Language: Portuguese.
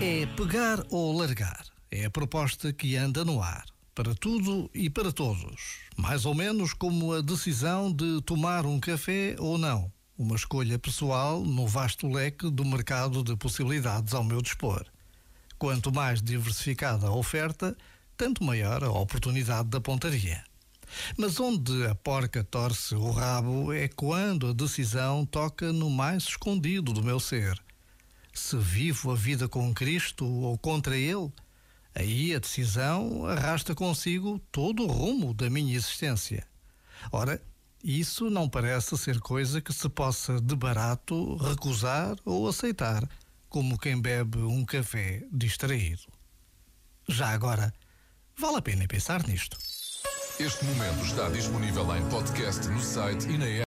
É pegar ou largar. É a proposta que anda no ar. Para tudo e para todos. Mais ou menos como a decisão de tomar um café ou não. Uma escolha pessoal no vasto leque do mercado de possibilidades ao meu dispor. Quanto mais diversificada a oferta, tanto maior a oportunidade da pontaria. Mas onde a porca torce o rabo é quando a decisão toca no mais escondido do meu ser se vivo a vida com Cristo ou contra Ele, aí a decisão arrasta consigo todo o rumo da minha existência. Ora, isso não parece ser coisa que se possa de barato recusar ou aceitar, como quem bebe um café distraído. Já agora, vale a pena pensar nisto. Este momento está disponível em podcast no site e na app.